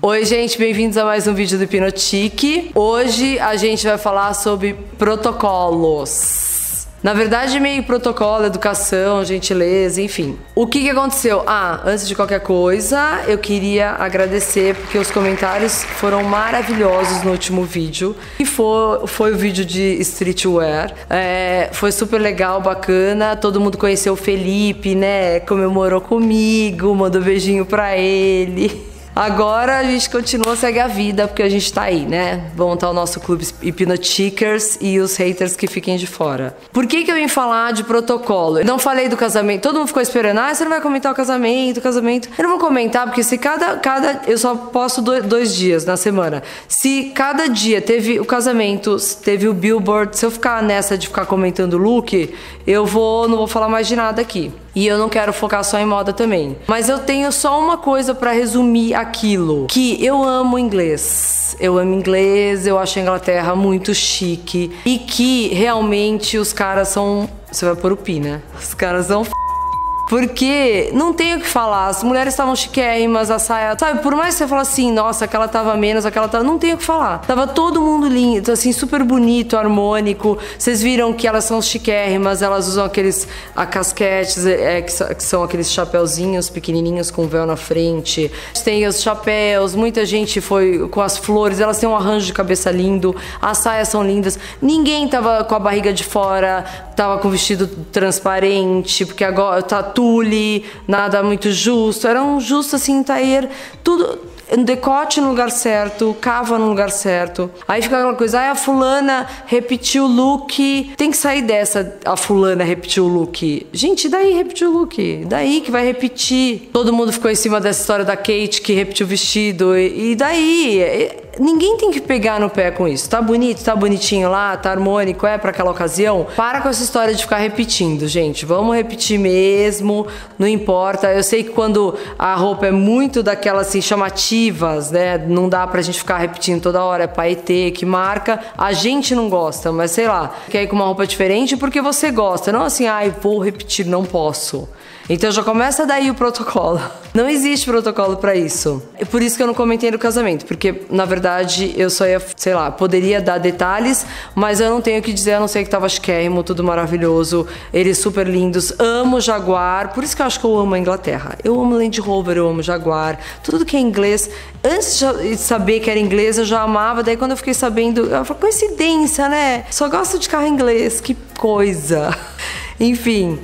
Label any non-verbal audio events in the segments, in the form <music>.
Oi, gente, bem-vindos a mais um vídeo do Hipnotique. Hoje a gente vai falar sobre protocolos. Na verdade, meio protocolo, educação, gentileza, enfim. O que, que aconteceu? Ah, antes de qualquer coisa, eu queria agradecer porque os comentários foram maravilhosos no último vídeo. E foi, foi o vídeo de streetwear. É, foi super legal, bacana. Todo mundo conheceu o Felipe, né? Comemorou comigo, mandou beijinho pra ele. <laughs> Agora a gente continua, segue a vida, porque a gente tá aí, né? Vamos estar o nosso clube Hipnotickers e os haters que fiquem de fora. Por que que eu vim falar de protocolo? Eu não falei do casamento. Todo mundo ficou esperando, ah, você não vai comentar o casamento, o casamento. Eu não vou comentar, porque se cada, cada eu só posto dois, dois dias na semana. Se cada dia teve o casamento, teve o billboard, se eu ficar nessa de ficar comentando o look, eu vou, não vou falar mais de nada aqui. E eu não quero focar só em moda também. Mas eu tenho só uma coisa para resumir aquilo, que eu amo inglês. Eu amo inglês, eu acho a Inglaterra muito chique e que realmente os caras são, você vai pôr o pi, né? Os caras são porque não tem o que falar. As mulheres estavam chiquérrimas, a saia. Sabe, por mais que você fale assim, nossa, aquela tava menos, aquela tava. Não tem o que falar. Tava todo mundo lindo, assim, super bonito, harmônico. Vocês viram que elas são chiquérrimas, elas usam aqueles a casquetes, é, que, que, são aqueles chapéuzinhos pequenininhos com véu na frente. Tem os chapéus, muita gente foi com as flores, elas têm um arranjo de cabeça lindo, as saias são lindas. Ninguém tava com a barriga de fora, tava com vestido transparente, porque agora tá tule, nada muito justo. Era um justo assim, tair, tudo decote no lugar certo, cava no lugar certo. Aí fica aquela coisa, ah, a fulana repetiu o look. Tem que sair dessa, a fulana repetiu o look. Gente, daí repetiu o look? Daí que vai repetir. Todo mundo ficou em cima dessa história da Kate que repetiu o vestido. E, e daí? Ninguém tem que pegar no pé com isso. Tá bonito, tá bonitinho lá, tá harmônico, é para aquela ocasião. Para com essa história de ficar repetindo, gente. Vamos repetir mesmo, não importa. Eu sei que quando a roupa é muito daquelas assim chamativas, né? Não dá pra gente ficar repetindo toda hora, é paetê, que marca. A gente não gosta, mas sei lá, quer ir com uma roupa diferente porque você gosta. Não assim, ai, vou repetir, não posso. Então já começa daí o protocolo. <laughs> Não existe protocolo para isso. É por isso que eu não comentei no casamento, porque na verdade eu só ia, sei lá, poderia dar detalhes, mas eu não tenho o que dizer, a não ser que tava chiquérrimo, tudo maravilhoso, eles super lindos. Amo Jaguar, por isso que eu acho que eu amo a Inglaterra. Eu amo Land Rover, eu amo Jaguar, tudo que é inglês. Antes de saber que era inglês, eu já amava, daí quando eu fiquei sabendo, eu falei, coincidência, né? Só gosto de carro inglês, que coisa. <laughs> Enfim,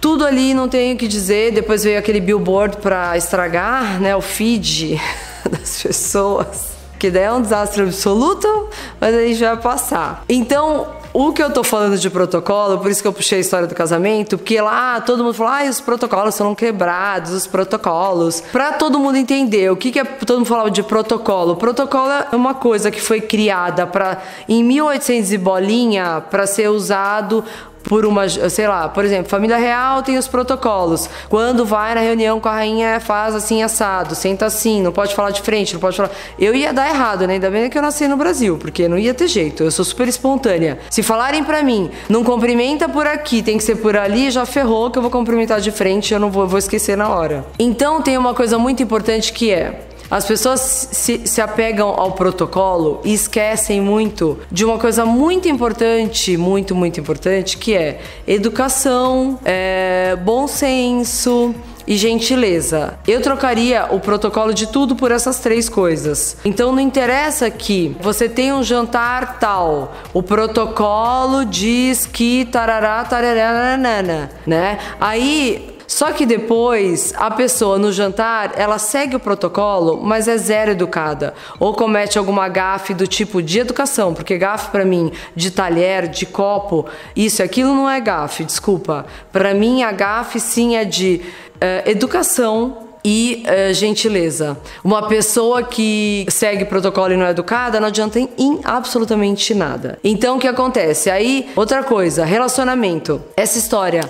tudo ali não tenho o que dizer. Depois veio aquele billboard para estragar, né, o feed <laughs> das pessoas. Que daí é um desastre absoluto, mas a gente vai passar. Então, o que eu tô falando de protocolo, por isso que eu puxei a história do casamento, porque lá todo mundo fala, ah, os protocolos foram quebrados, os protocolos. Pra todo mundo entender o que, que é. Todo mundo falava de protocolo. Protocolo é uma coisa que foi criada para em 1800 e bolinha para ser usado por uma, sei lá, por exemplo, família real tem os protocolos. Quando vai na reunião com a rainha, faz assim assado, senta assim, não pode falar de frente, não pode falar. Eu ia dar errado, né? Ainda bem que eu nasci no Brasil, porque não ia ter jeito. Eu sou super espontânea. Se falarem para mim, não cumprimenta por aqui, tem que ser por ali, já ferrou que eu vou cumprimentar de frente, eu não vou, vou esquecer na hora. Então tem uma coisa muito importante que é as pessoas se, se apegam ao protocolo e esquecem muito de uma coisa muito importante, muito, muito importante, que é educação, é, bom senso, e gentileza. Eu trocaria o protocolo de tudo por essas três coisas. Então não interessa que você tenha um jantar tal, o protocolo diz que tarará, tarará, né? Aí só que depois a pessoa no jantar, ela segue o protocolo, mas é zero educada ou comete alguma gafe do tipo de educação, porque gafe para mim de talher, de copo, isso e aquilo não é gafe, desculpa. Para mim a gafe sim é de uh, educação e uh, gentileza. Uma pessoa que segue protocolo e não é educada não adianta em absolutamente nada. Então o que acontece? Aí, outra coisa, relacionamento. Essa história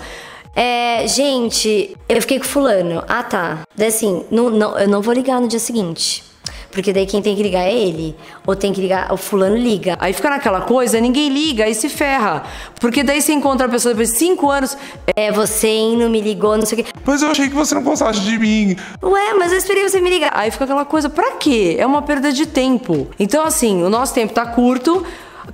é, gente, eu fiquei com fulano. Ah, tá. Daí assim, não, não, eu não vou ligar no dia seguinte. Porque daí quem tem que ligar é ele. Ou tem que ligar, o fulano liga. Aí fica naquela coisa, ninguém liga, aí se ferra. Porque daí você encontra a pessoa depois de cinco anos. É, você não me ligou, não sei o quê. Mas eu achei que você não gostasse de mim. Ué, mas eu esperei você me ligar. Aí fica aquela coisa, pra quê? É uma perda de tempo. Então, assim, o nosso tempo tá curto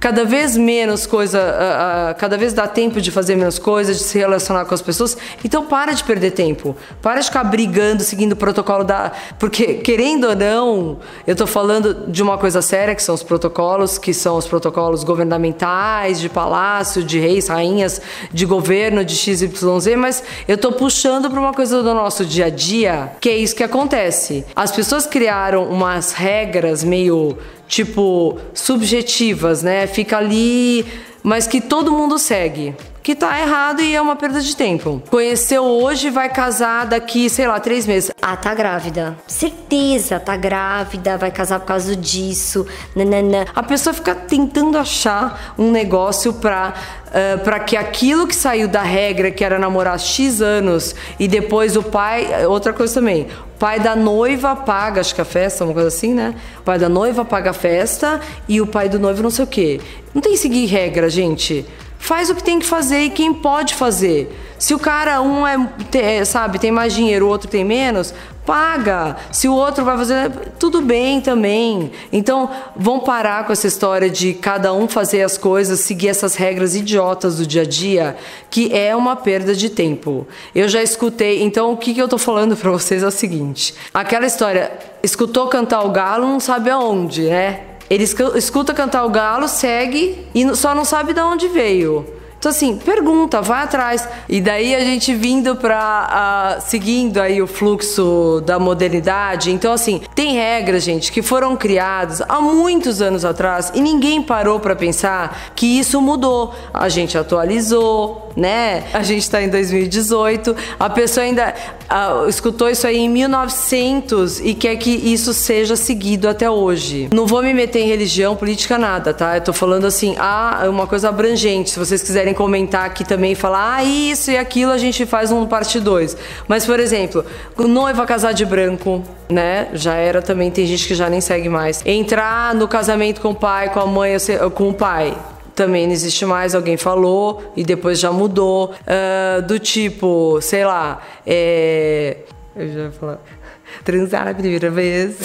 cada vez menos coisa, uh, uh, cada vez dá tempo de fazer menos coisas, de se relacionar com as pessoas. Então para de perder tempo. Para de ficar brigando, seguindo o protocolo da. Porque, querendo ou não, eu tô falando de uma coisa séria, que são os protocolos, que são os protocolos governamentais, de palácio, de reis, rainhas, de governo, de XYZ, mas eu tô puxando para uma coisa do nosso dia a dia, que é isso que acontece. As pessoas criaram umas regras meio tipo, subjetivas, né? Fica ali, mas que todo mundo segue. Que tá errado e é uma perda de tempo. Conheceu hoje, vai casar daqui, sei lá, três meses. Ah, tá grávida. Certeza, tá grávida, vai casar por causa disso. Nanana. A pessoa fica tentando achar um negócio pra uh, para que aquilo que saiu da regra, que era namorar X anos, e depois o pai. Outra coisa também. O pai da noiva paga, acho que a festa, uma coisa assim, né? O pai da noiva paga a festa e o pai do noivo não sei o quê. Não tem que seguir regra, gente faz o que tem que fazer e quem pode fazer. Se o cara, um é, sabe, tem mais dinheiro, o outro tem menos, paga. Se o outro vai fazer, tudo bem também. Então, vão parar com essa história de cada um fazer as coisas, seguir essas regras idiotas do dia a dia, que é uma perda de tempo. Eu já escutei, então o que, que eu tô falando para vocês é o seguinte: aquela história, escutou cantar o galo, não sabe aonde, né? Ele escuta cantar o galo, segue e só não sabe de onde veio. Então, assim, pergunta, vai atrás. E daí a gente vindo para uh, seguindo aí o fluxo da modernidade. Então, assim, tem regras, gente, que foram criadas há muitos anos atrás e ninguém parou para pensar que isso mudou. A gente atualizou, né? A gente está em 2018, a pessoa ainda uh, escutou isso aí em 1900 e quer que isso seja seguido até hoje. Não vou me meter em religião, política, nada, tá? Eu tô falando assim, ah, uma coisa abrangente. Se vocês quiserem comentar aqui também e falar, ah, isso e aquilo, a gente faz um parte 2. Mas, por exemplo, noiva casar de branco, né? Já era também, tem gente que já nem segue mais. Entrar no casamento com o pai, com a mãe, com o pai também não existe mais, alguém falou e depois já mudou. Uh, do tipo, sei lá, é... eu já ia falar, <laughs> transar a primeira vez.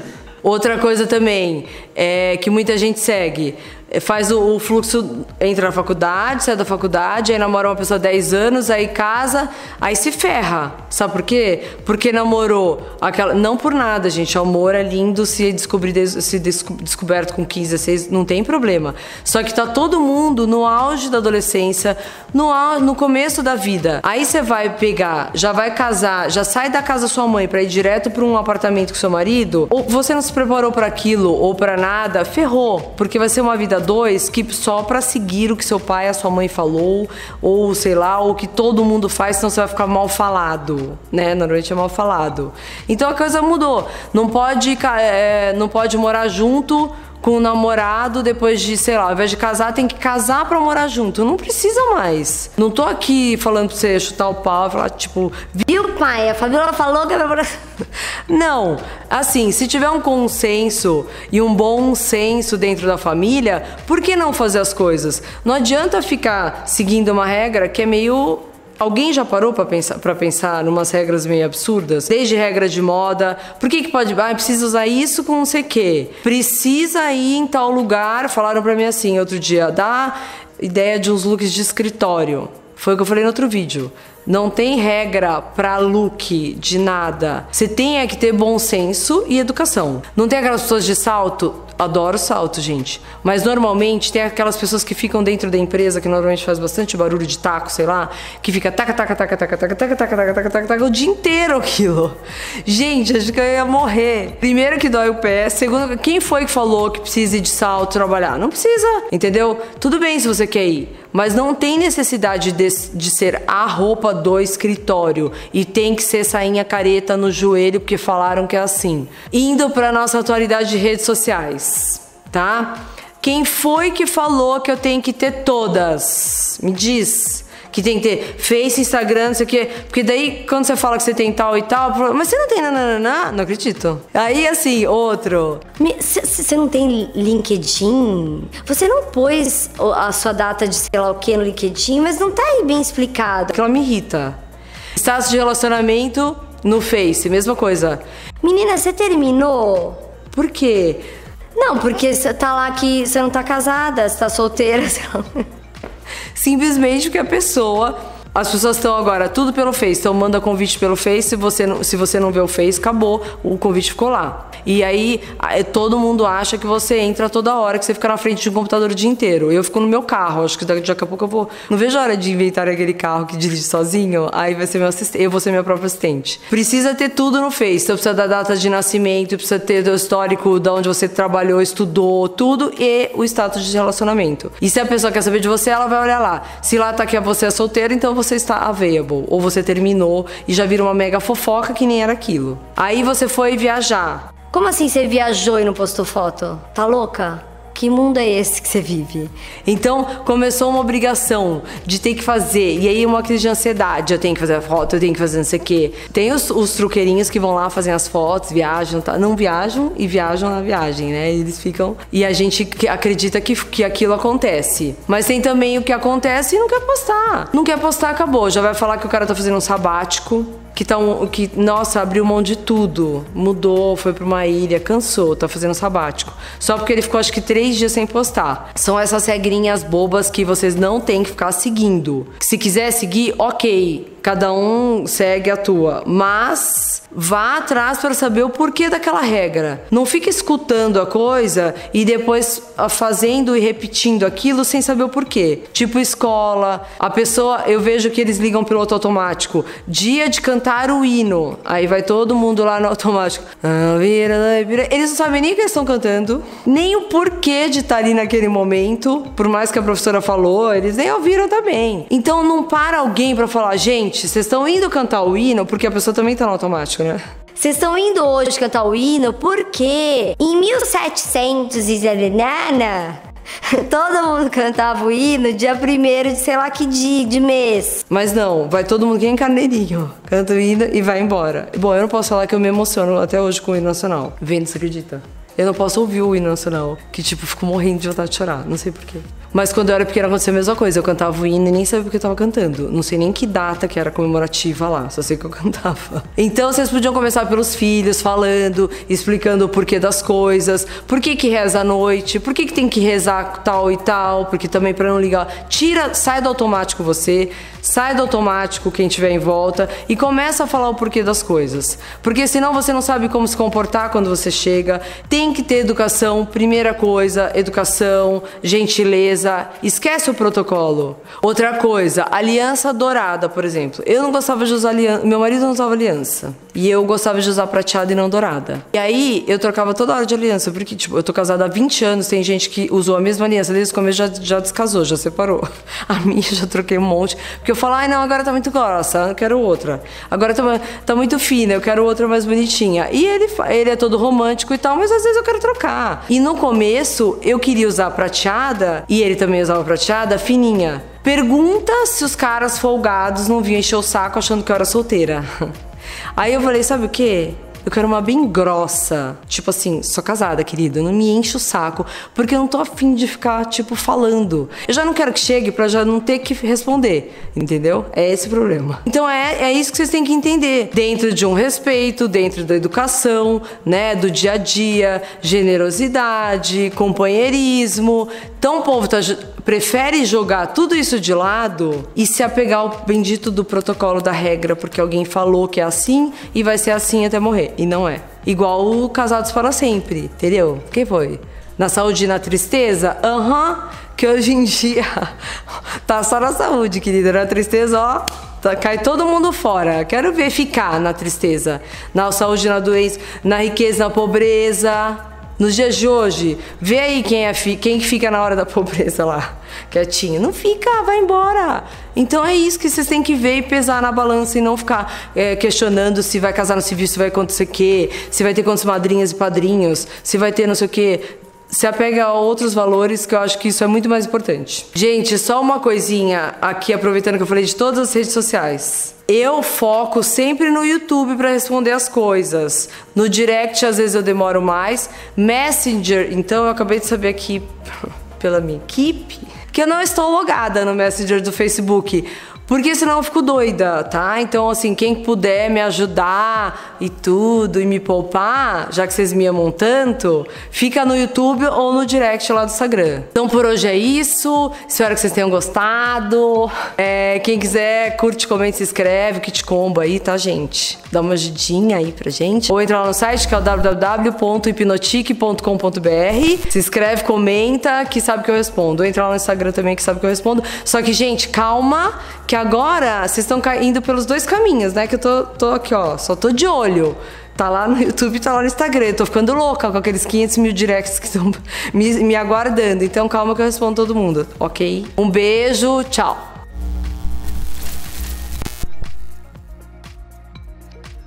<laughs> Outra coisa também é que muita gente segue faz o, o, fluxo, entra na faculdade, sai da faculdade, aí namora uma pessoa 10 anos, aí casa, aí se ferra. Sabe por quê? Porque namorou aquela. Não por nada, gente. O amor é lindo se descobrir se descoberto com 15, 16, não tem problema. Só que tá todo mundo no auge da adolescência, no, no começo da vida. Aí você vai pegar, já vai casar, já sai da casa da sua mãe para ir direto para um apartamento com seu marido, ou você não se preparou para aquilo ou para nada, ferrou, porque vai ser uma vida dois que só para seguir o que seu pai a sua mãe falou, ou sei lá, ou que todo mundo faz, senão você vai ficar mal falado, né? Normalmente é mal falado. Então a coisa mudou. Não pode, é, não pode morar junto com o namorado depois de, sei lá, ao invés de casar, tem que casar pra morar junto. Não precisa mais. Não tô aqui falando pra você chutar o pau e falar, tipo, viu, pai? A Fabiola falou que era <laughs> Não. Assim, se tiver um consenso e um bom senso dentro da família, por que não fazer as coisas? Não adianta ficar seguindo uma regra que é meio Alguém já parou para pensar, pensar numas regras meio absurdas? Desde regra de moda. Por que, que pode. Ah, precisa usar isso com não sei o quê. Precisa ir em tal lugar. Falaram para mim assim outro dia. Dá ideia de uns looks de escritório. Foi o que eu falei no outro vídeo. Não tem regra para look de nada. Você tem é que ter bom senso e educação. Não tem aquelas pessoas de salto Adoro salto, gente. Mas normalmente tem aquelas pessoas que ficam dentro da empresa, que normalmente faz bastante barulho de taco, sei lá, que fica taca, taca, taca, taca, taca, taca, taca, taca, taca, taca, taca, o dia inteiro aquilo. Gente, acho que eu ia morrer. Primeiro que dói o pé, segundo, quem foi que falou que precisa de salto trabalhar? Não precisa, entendeu? Tudo bem se você quer ir, mas não tem necessidade de, de ser a roupa do escritório e tem que ser sainha careta no joelho porque falaram que é assim. Indo para nossa atualidade de redes sociais tá? Quem foi que falou que eu tenho que ter todas? Me diz. que tem que ter Face, Instagram, não sei o quê. Porque daí, quando você fala que você tem tal e tal, mas você não tem nananã? Não acredito. Aí, assim, outro. Você não tem LinkedIn? Você não pôs a sua data de sei lá o que no LinkedIn, mas não tá aí bem explicado. Aquilo me irrita. Status de relacionamento no Face, mesma coisa. Menina, você terminou? Por quê? Não, porque você tá lá que você não tá casada, você tá solteira. <laughs> Simplesmente porque a pessoa as pessoas estão agora tudo pelo Face, então manda convite pelo Face, se você não, se você não vê o Face, acabou, o convite ficou lá. E aí todo mundo acha que você entra toda hora, que você fica na frente de um computador o dia inteiro. Eu fico no meu carro, acho que daqui a pouco eu vou. Não vejo a hora de inventar aquele carro que dirige sozinho, aí vai ser meu assistente, eu vou ser minha própria assistente. Precisa ter tudo no Face, então precisa da data de nascimento, precisa ter o histórico de onde você trabalhou, estudou, tudo e o status de relacionamento. E se a pessoa quer saber de você, ela vai olhar lá. Se lá tá que você é solteiro, então você está available, ou você terminou e já vira uma mega fofoca que nem era aquilo. Aí você foi viajar. Como assim você viajou e não postou foto? Tá louca? Que mundo é esse que você vive? Então começou uma obrigação de ter que fazer. E aí uma crise de ansiedade. Eu tenho que fazer a foto, eu tenho que fazer não sei o quê. Tem os, os truqueirinhos que vão lá fazer as fotos, viajam, tá? não viajam e viajam na viagem, né? Eles ficam. E a gente acredita que, que aquilo acontece. Mas tem também o que acontece e não quer postar. Não quer postar, acabou. Já vai falar que o cara tá fazendo um sabático que tá que nossa abriu mão de tudo, mudou, foi para uma ilha, cansou, tá fazendo sabático. Só porque ele ficou acho que três dias sem postar. São essas regrinhas bobas que vocês não têm que ficar seguindo. Se quiser seguir, ok cada um segue a tua, mas vá atrás para saber o porquê daquela regra. Não fique escutando a coisa e depois ah, fazendo e repetindo aquilo sem saber o porquê. Tipo escola, a pessoa, eu vejo que eles ligam piloto automático, dia de cantar o hino, aí vai todo mundo lá no automático. Ah, eles não sabem nem o que estão cantando, nem o porquê de estar ali naquele momento, por mais que a professora falou, eles nem ouviram também. Então não para alguém para falar, gente, gente, vocês estão indo cantar o hino porque a pessoa também tá no automático, né? Vocês estão indo hoje cantar o hino porque em 1700 e <laughs> todo mundo cantava o hino dia primeiro de sei lá que dia, de mês. Mas não, vai todo mundo que é carneirinho, canta o hino e vai embora. Bom, eu não posso falar que eu me emociono até hoje com o hino nacional. Vendo, você acredita? Eu não posso ouvir o hino nacional, que tipo, fico morrendo de vontade de chorar, não sei porquê. Mas quando eu era pequena acontecia a mesma coisa. Eu cantava o hino e nem sabia porque eu tava cantando. Não sei nem que data que era comemorativa lá, só sei que eu <laughs> cantava. Então vocês podiam começar pelos filhos, falando, explicando o porquê das coisas, por que que reza à noite, por que que tem que rezar tal e tal, porque também para não ligar. Tira, sai do automático você, sai do automático quem tiver em volta e começa a falar o porquê das coisas. Porque senão você não sabe como se comportar quando você chega. Tem que ter educação, primeira coisa, educação, gentileza esquece o protocolo. Outra coisa, aliança dourada, por exemplo. Eu não gostava de usar aliança, meu marido não usava aliança. E eu gostava de usar prateada e não dourada. E aí eu trocava toda hora de aliança, porque tipo, eu tô casada há 20 anos, tem gente que usou a mesma aliança desde o começo já, já descasou, já separou. <laughs> A minha já troquei um monte, porque eu falo, ai não, agora tá muito grossa, eu quero outra. Agora tá, tá muito fina, eu quero outra mais bonitinha. E ele, ele é todo romântico e tal, mas às vezes eu quero trocar. E no começo eu queria usar prateada e ele também usava prateada, fininha. Pergunta se os caras folgados não vinham encher o saco achando que eu era solteira. <laughs> Aí eu falei, sabe o que? Eu quero uma bem grossa. Tipo assim, sou casada, querida. Não me enche o saco. Porque eu não tô afim de ficar, tipo, falando. Eu já não quero que chegue pra já não ter que responder. Entendeu? É esse o problema. Então é, é isso que vocês têm que entender. Dentro de um respeito, dentro da educação, né? Do dia a dia, generosidade, companheirismo. Então o povo tá, prefere jogar tudo isso de lado e se apegar ao bendito do protocolo da regra, porque alguém falou que é assim e vai ser assim até morrer. E não é. Igual o Casados para Sempre, entendeu? Quem foi? Na saúde e na tristeza? Aham. Uhum, que hoje em dia <laughs> tá só na saúde, querida. Na tristeza, ó, tá, cai todo mundo fora. Quero ver ficar na tristeza, na saúde, na doença, na riqueza, na pobreza. Nos dias de hoje, vê aí quem, é, quem fica na hora da <laughs> pobreza lá, quietinho. Não fica, vai embora. Então é isso que vocês têm que ver e pesar na balança e não ficar é, questionando se vai casar no civil, se vai acontecer o quê, se vai ter quantas madrinhas e padrinhos, se vai ter não sei o quê. Se apegue a outros valores, que eu acho que isso é muito mais importante. Gente, só uma coisinha aqui, aproveitando que eu falei de todas as redes sociais. Eu foco sempre no YouTube para responder as coisas. No direct, às vezes eu demoro mais. Messenger, então eu acabei de saber aqui <laughs> pela minha equipe que eu não estou logada no Messenger do Facebook. Porque senão eu fico doida, tá? Então, assim, quem puder me ajudar e tudo, e me poupar, já que vocês me amam tanto, fica no YouTube ou no direct lá do Instagram. Então, por hoje é isso. Espero que vocês tenham gostado. É, quem quiser, curte, comenta, se inscreve, que te combo aí, tá, gente? Dá uma ajudinha aí pra gente. Ou entra lá no site, que é o www.hipnotique.com.br. Se inscreve, comenta, que sabe que eu respondo. Entra lá no Instagram também, que sabe que eu respondo. Só que, gente, calma, que agora vocês estão indo pelos dois caminhos, né? Que eu tô, tô aqui, ó, só tô de olho. Tá lá no YouTube, tá lá no Instagram. Tô ficando louca com aqueles 500 mil directs que estão <laughs> me, me aguardando. Então calma que eu respondo todo mundo, ok? Um beijo, tchau.